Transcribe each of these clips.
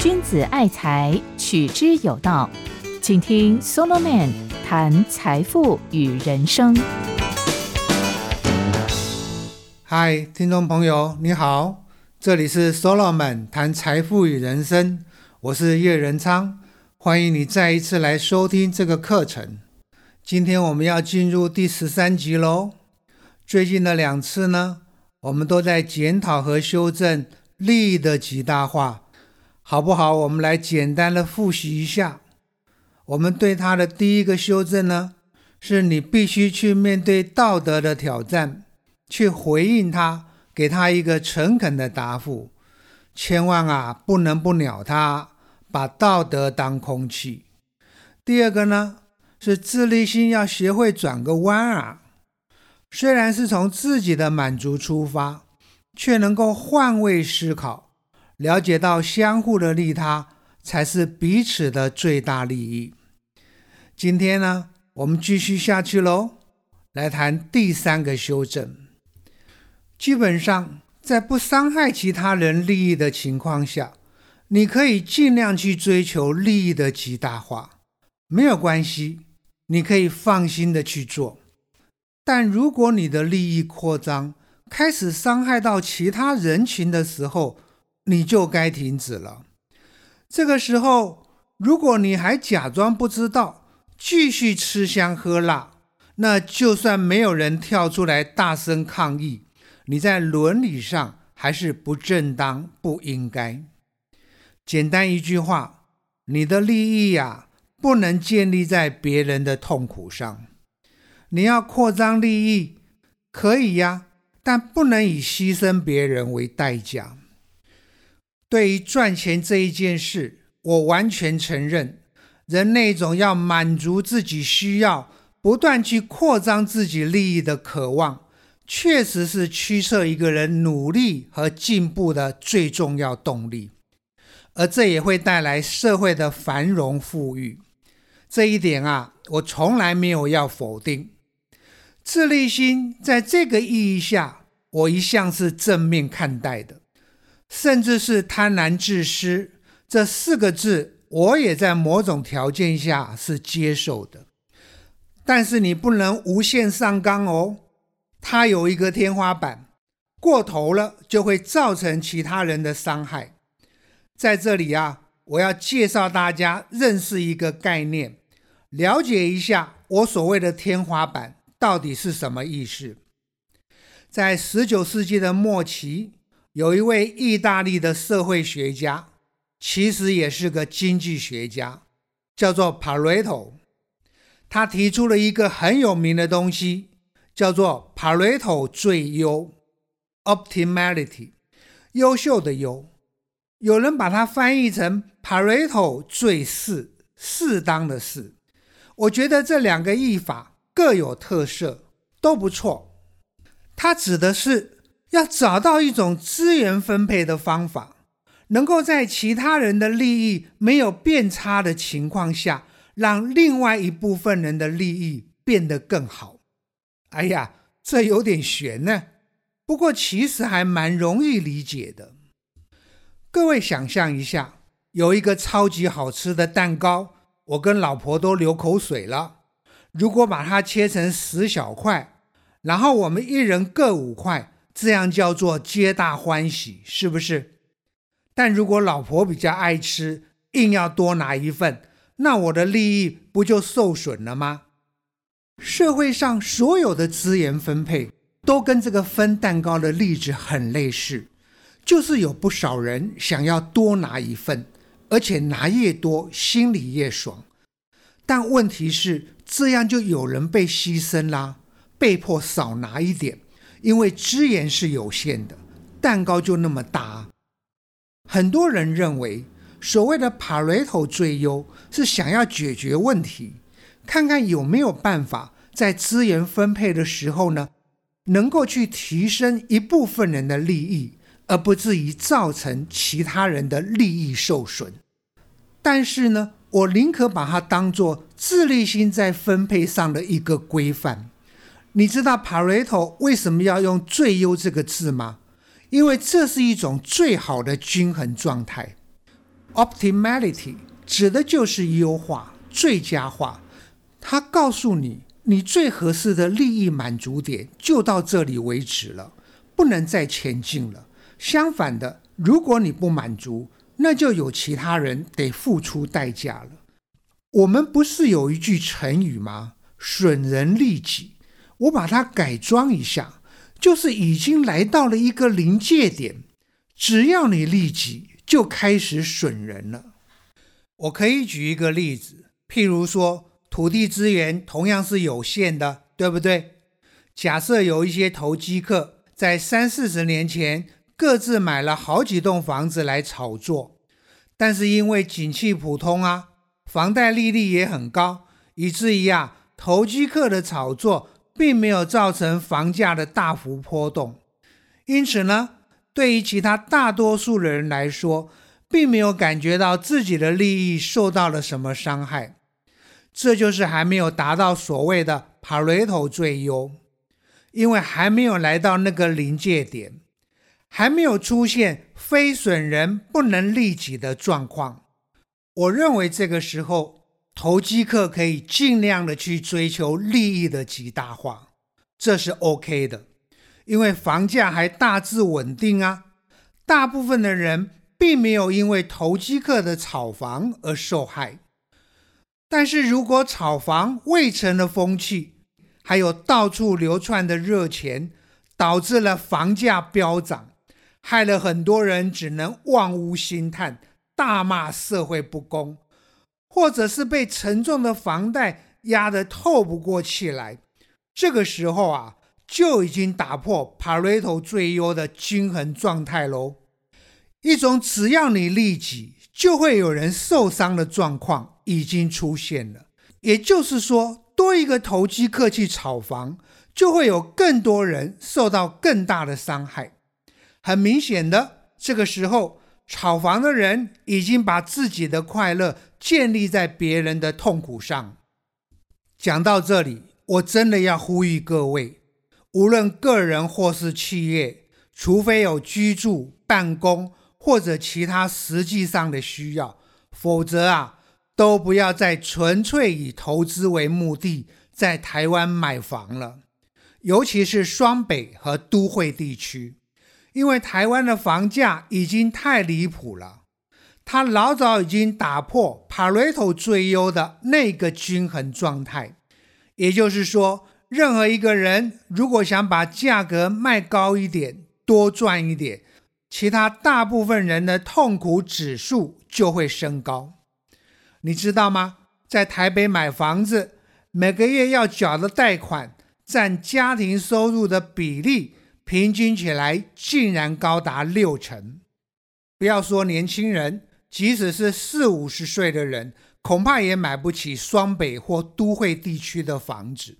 君子爱财，取之有道。请听 Solomon 谈财富与人生。嗨，听众朋友，你好，这里是 Solomon 谈财富与人生，我是叶仁昌，欢迎你再一次来收听这个课程。今天我们要进入第十三集喽。最近的两次呢，我们都在检讨和修正利益的极大化。好不好？我们来简单的复习一下。我们对他的第一个修正呢，是你必须去面对道德的挑战，去回应他，给他一个诚恳的答复。千万啊，不能不鸟他，把道德当空气。第二个呢，是自立心要学会转个弯啊。虽然是从自己的满足出发，却能够换位思考。了解到相互的利他才是彼此的最大利益。今天呢，我们继续下去喽，来谈第三个修正。基本上，在不伤害其他人利益的情况下，你可以尽量去追求利益的极大化，没有关系，你可以放心的去做。但如果你的利益扩张，开始伤害到其他人群的时候，你就该停止了。这个时候，如果你还假装不知道，继续吃香喝辣，那就算没有人跳出来大声抗议，你在伦理上还是不正当、不应该。简单一句话，你的利益呀，不能建立在别人的痛苦上。你要扩张利益，可以呀，但不能以牺牲别人为代价。对于赚钱这一件事，我完全承认，人那种要满足自己需要、不断去扩张自己利益的渴望，确实是驱策一个人努力和进步的最重要动力，而这也会带来社会的繁荣富裕。这一点啊，我从来没有要否定。自立心在这个意义下，我一向是正面看待的。甚至是贪婪自私这四个字，我也在某种条件下是接受的。但是你不能无限上纲哦，它有一个天花板，过头了就会造成其他人的伤害。在这里啊，我要介绍大家认识一个概念，了解一下我所谓的天花板到底是什么意思。在十九世纪的末期。有一位意大利的社会学家，其实也是个经济学家，叫做 Pareto。他提出了一个很有名的东西，叫做 Pareto 最优 （optimality），优秀的优。有人把它翻译成 Pareto 最适，适当的适。我觉得这两个译法各有特色，都不错。它指的是。要找到一种资源分配的方法，能够在其他人的利益没有变差的情况下，让另外一部分人的利益变得更好。哎呀，这有点悬呢。不过其实还蛮容易理解的。各位想象一下，有一个超级好吃的蛋糕，我跟老婆都流口水了。如果把它切成十小块，然后我们一人各五块。这样叫做皆大欢喜，是不是？但如果老婆比较爱吃，硬要多拿一份，那我的利益不就受损了吗？社会上所有的资源分配都跟这个分蛋糕的例子很类似，就是有不少人想要多拿一份，而且拿越多心里越爽。但问题是，这样就有人被牺牲啦，被迫少拿一点。因为资源是有限的，蛋糕就那么大。很多人认为，所谓的帕雷托最优是想要解决问题，看看有没有办法在资源分配的时候呢，能够去提升一部分人的利益，而不至于造成其他人的利益受损。但是呢，我宁可把它当做自律性在分配上的一个规范。你知道 Pareto 为什么要用“最优”这个字吗？因为这是一种最好的均衡状态。Optimality 指的就是优化、最佳化。它告诉你，你最合适的利益满足点就到这里为止了，不能再前进了。相反的，如果你不满足，那就有其他人得付出代价了。我们不是有一句成语吗？“损人利己”，我把它改装一下，就是已经来到了一个临界点，只要你利己。就开始损人了。我可以举一个例子，譬如说，土地资源同样是有限的，对不对？假设有一些投机客在三四十年前各自买了好几栋房子来炒作，但是因为景气普通啊，房贷利率也很高，以至于啊，投机客的炒作并没有造成房价的大幅波动。因此呢？对于其他大多数的人来说，并没有感觉到自己的利益受到了什么伤害，这就是还没有达到所谓的帕雷头最优，因为还没有来到那个临界点，还没有出现非损人不能利己的状况。我认为这个时候，投机客可以尽量的去追求利益的极大化，这是 OK 的。因为房价还大致稳定啊，大部分的人并没有因为投机客的炒房而受害。但是如果炒房未成了风气，还有到处流窜的热钱，导致了房价飙涨，害了很多人只能望屋兴叹，大骂社会不公，或者是被沉重的房贷压得透不过气来，这个时候啊。就已经打破帕雷托最优的均衡状态喽。一种只要你利己，就会有人受伤的状况已经出现了。也就是说，多一个投机客去炒房，就会有更多人受到更大的伤害。很明显的，这个时候炒房的人已经把自己的快乐建立在别人的痛苦上。讲到这里，我真的要呼吁各位。无论个人或是企业，除非有居住、办公或者其他实际上的需要，否则啊，都不要再纯粹以投资为目的在台湾买房了。尤其是双北和都会地区，因为台湾的房价已经太离谱了，它老早已经打破帕瑞托最优的那个均衡状态，也就是说。任何一个人如果想把价格卖高一点，多赚一点，其他大部分人的痛苦指数就会升高。你知道吗？在台北买房子，每个月要缴的贷款占家庭收入的比例，平均起来竟然高达六成。不要说年轻人，即使是四五十岁的人，恐怕也买不起双北或都会地区的房子。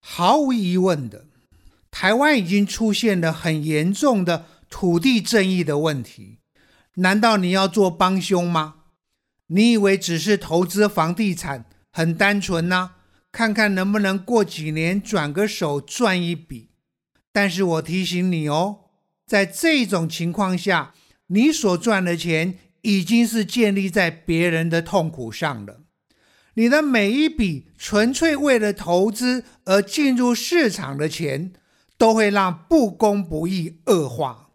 毫无疑问的，台湾已经出现了很严重的土地正义的问题。难道你要做帮凶吗？你以为只是投资房地产很单纯呢？看看能不能过几年转个手赚一笔。但是我提醒你哦，在这种情况下，你所赚的钱已经是建立在别人的痛苦上了。你的每一笔纯粹为了投资而进入市场的钱，都会让不公不义恶化，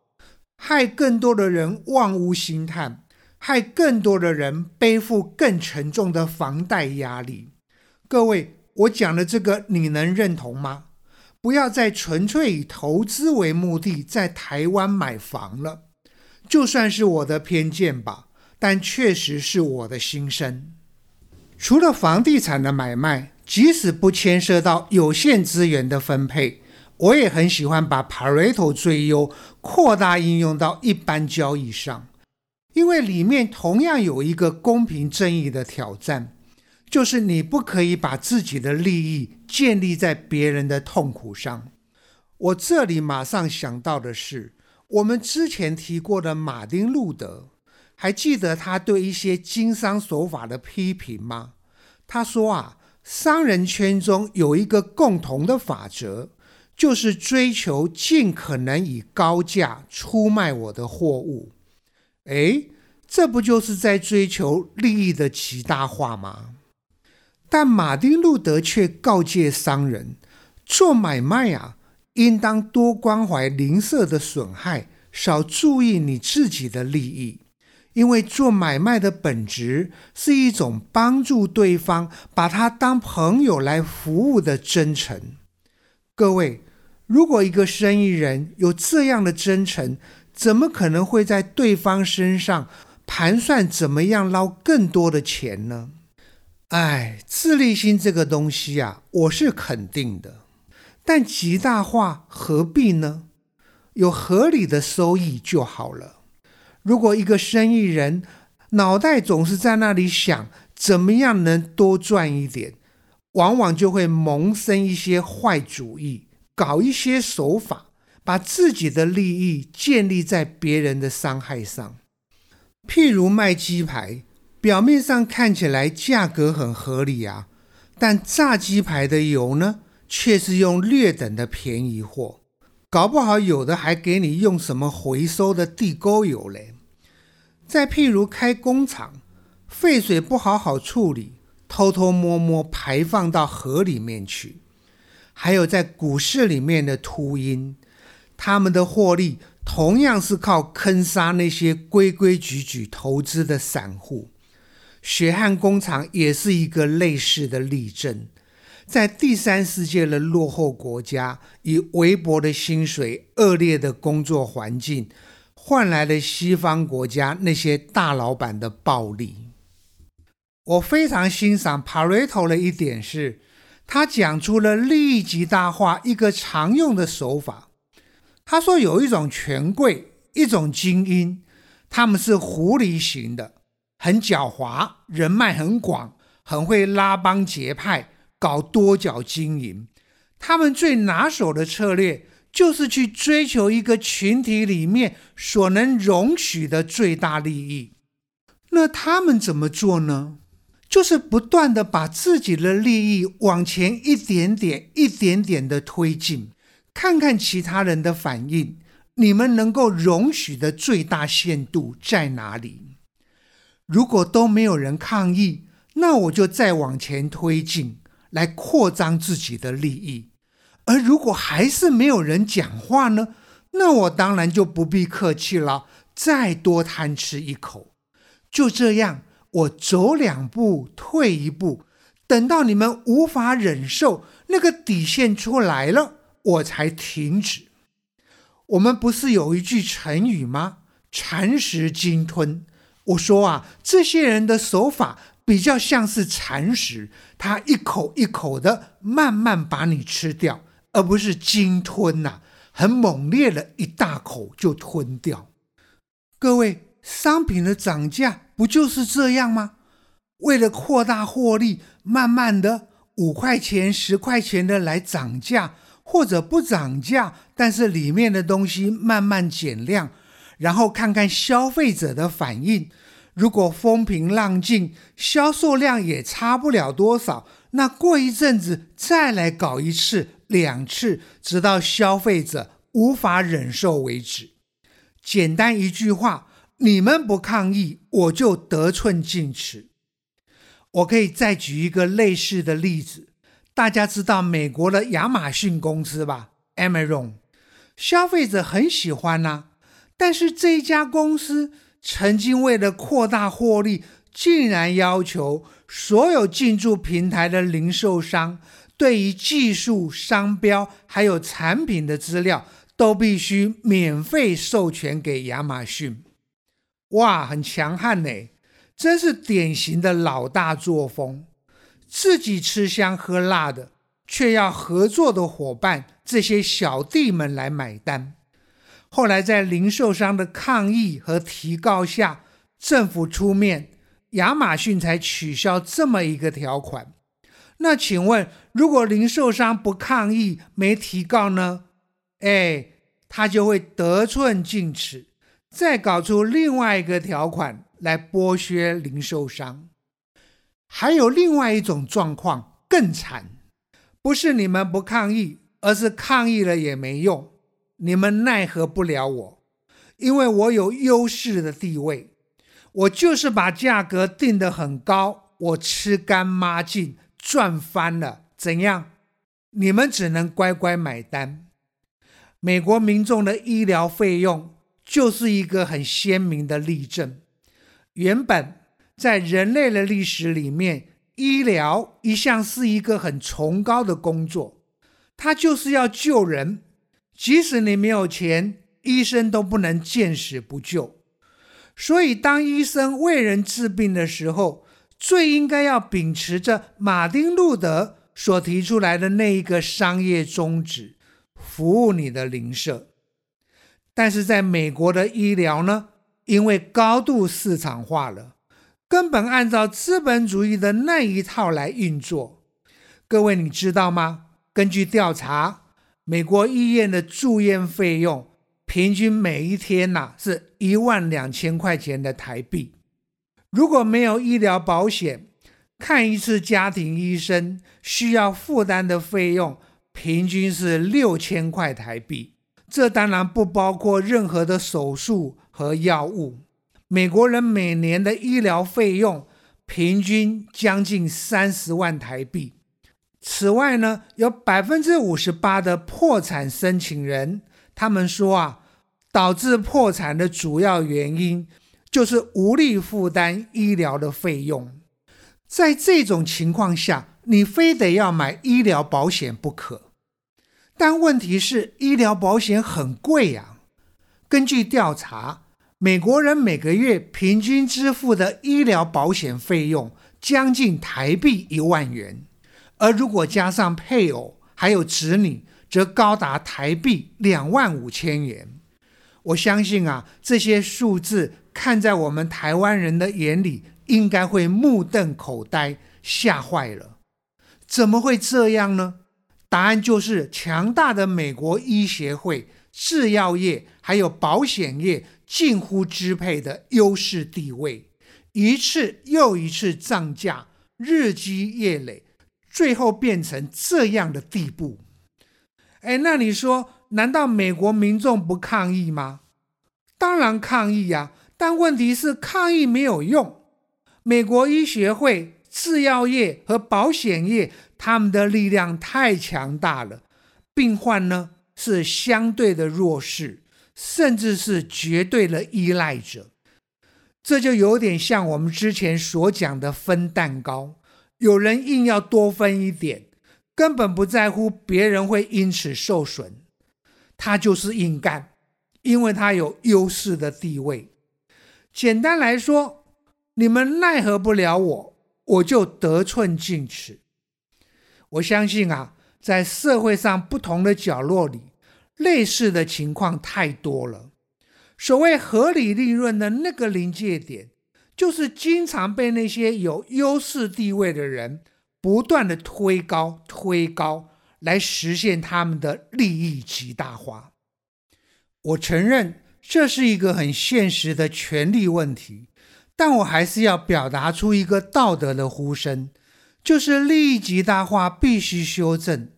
害更多的人望屋兴叹，害更多的人背负更沉重的房贷压力。各位，我讲的这个你能认同吗？不要再纯粹以投资为目的在台湾买房了，就算是我的偏见吧，但确实是我的心声。除了房地产的买卖，即使不牵涉到有限资源的分配，我也很喜欢把 Pareto 最优扩大应用到一般交易上，因为里面同样有一个公平正义的挑战，就是你不可以把自己的利益建立在别人的痛苦上。我这里马上想到的是，我们之前提过的马丁路德。还记得他对一些经商手法的批评吗？他说啊，商人圈中有一个共同的法则，就是追求尽可能以高价出卖我的货物。哎，这不就是在追求利益的极大化吗？但马丁路德却告诫商人，做买卖啊，应当多关怀邻舍的损害，少注意你自己的利益。因为做买卖的本质是一种帮助对方，把他当朋友来服务的真诚。各位，如果一个生意人有这样的真诚，怎么可能会在对方身上盘算怎么样捞更多的钱呢？哎，自利心这个东西啊，我是肯定的，但极大化何必呢？有合理的收益就好了。如果一个生意人脑袋总是在那里想怎么样能多赚一点，往往就会萌生一些坏主意，搞一些手法，把自己的利益建立在别人的伤害上。譬如卖鸡排，表面上看起来价格很合理啊，但炸鸡排的油呢，却是用劣等的便宜货。搞不好有的还给你用什么回收的地沟油嘞。再譬如开工厂，废水不好好处理，偷偷摸摸排放到河里面去。还有在股市里面的秃鹰，他们的获利同样是靠坑杀那些规规矩矩投资的散户。血汗工厂也是一个类似的例证。在第三世界的落后国家，以微薄的薪水、恶劣的工作环境，换来了西方国家那些大老板的暴利。我非常欣赏帕瑞托的一点是，他讲出了利益极大化一个常用的手法。他说有一种权贵，一种精英，他们是狐狸型的，很狡猾，人脉很广，很会拉帮结派。搞多角经营，他们最拿手的策略就是去追求一个群体里面所能容许的最大利益。那他们怎么做呢？就是不断的把自己的利益往前一点点、一点点的推进，看看其他人的反应，你们能够容许的最大限度在哪里？如果都没有人抗议，那我就再往前推进。来扩张自己的利益，而如果还是没有人讲话呢？那我当然就不必客气了，再多贪吃一口。就这样，我走两步退一步，等到你们无法忍受那个底线出来了，我才停止。我们不是有一句成语吗？“蚕食鲸吞。”我说啊，这些人的手法。比较像是蚕食，它一口一口的慢慢把你吃掉，而不是鲸吞呐，很猛烈的一大口就吞掉。各位，商品的涨价不就是这样吗？为了扩大获利，慢慢的五块钱、十块钱的来涨价，或者不涨价，但是里面的东西慢慢减量，然后看看消费者的反应。如果风平浪静，销售量也差不了多少，那过一阵子再来搞一次、两次，直到消费者无法忍受为止。简单一句话，你们不抗议，我就得寸进尺。我可以再举一个类似的例子，大家知道美国的亚马逊公司吧？Amazon，消费者很喜欢呐，但是这家公司。曾经为了扩大获利，竟然要求所有进驻平台的零售商，对于技术、商标还有产品的资料，都必须免费授权给亚马逊。哇，很强悍呢，真是典型的老大作风，自己吃香喝辣的，却要合作的伙伴这些小弟们来买单。后来，在零售商的抗议和提告下，政府出面，亚马逊才取消这么一个条款。那请问，如果零售商不抗议、没提告呢？哎，他就会得寸进尺，再搞出另外一个条款来剥削零售商。还有另外一种状况更惨，不是你们不抗议，而是抗议了也没用，你们奈何不了我，因为我有优势的地位，我就是把价格定得很高，我吃干抹净，赚翻了，怎样？你们只能乖乖买单。美国民众的医疗费用就是一个很鲜明的例证。原本在人类的历史里面，医疗一向是一个很崇高的工作，它就是要救人，即使你没有钱，医生都不能见死不救。所以，当医生为人治病的时候，最应该要秉持着马丁路德。所提出来的那一个商业宗旨，服务你的邻舍，但是在美国的医疗呢，因为高度市场化了，根本按照资本主义的那一套来运作。各位你知道吗？根据调查，美国医院的住院费用平均每一天呐是一万两千块钱的台币。如果没有医疗保险，看一次家庭医生需要负担的费用平均是六千块台币，这当然不包括任何的手术和药物。美国人每年的医疗费用平均将近三十万台币。此外呢，有百分之五十八的破产申请人，他们说啊，导致破产的主要原因就是无力负担医疗的费用。在这种情况下，你非得要买医疗保险不可。但问题是，医疗保险很贵呀。根据调查，美国人每个月平均支付的医疗保险费用将近台币一万元，而如果加上配偶还有子女，则高达台币两万五千元。我相信啊，这些数字看在我们台湾人的眼里。应该会目瞪口呆，吓坏了。怎么会这样呢？答案就是强大的美国医协会、制药业还有保险业近乎支配的优势地位，一次又一次涨价，日积月累，最后变成这样的地步。哎，那你说，难道美国民众不抗议吗？当然抗议呀，但问题是抗议没有用。美国医学会、制药业和保险业，他们的力量太强大了，病患呢是相对的弱势，甚至是绝对的依赖者。这就有点像我们之前所讲的分蛋糕，有人硬要多分一点，根本不在乎别人会因此受损，他就是硬干，因为他有优势的地位。简单来说。你们奈何不了我，我就得寸进尺。我相信啊，在社会上不同的角落里，类似的情况太多了。所谓合理利润的那个临界点，就是经常被那些有优势地位的人不断的推高、推高，来实现他们的利益极大化。我承认，这是一个很现实的权利问题。但我还是要表达出一个道德的呼声，就是利益极大化必须修正，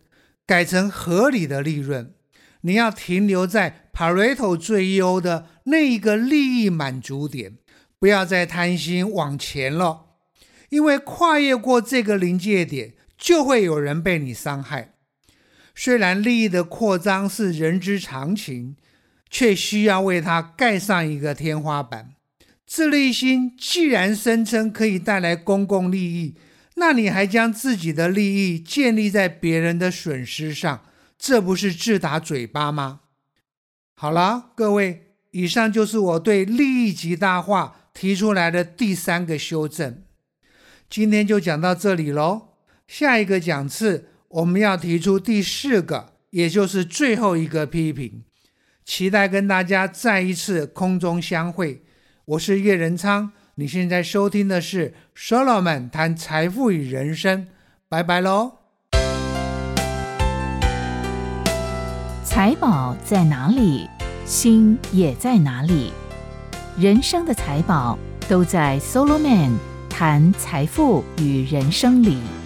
改成合理的利润。你要停留在 Pareto 最优的那一个利益满足点，不要再贪心往前了，因为跨越过这个临界点，就会有人被你伤害。虽然利益的扩张是人之常情，却需要为它盖上一个天花板。自利心既然声称可以带来公共利益，那你还将自己的利益建立在别人的损失上，这不是自打嘴巴吗？好了，各位，以上就是我对利益极大化提出来的第三个修正。今天就讲到这里喽。下一个讲次我们要提出第四个，也就是最后一个批评。期待跟大家再一次空中相会。我是叶仁昌，你现在收听的是 Solomon 谈财富与人生，拜拜喽。财宝在哪里，心也在哪里。人生的财宝都在 Solo Man 谈财富与人生里。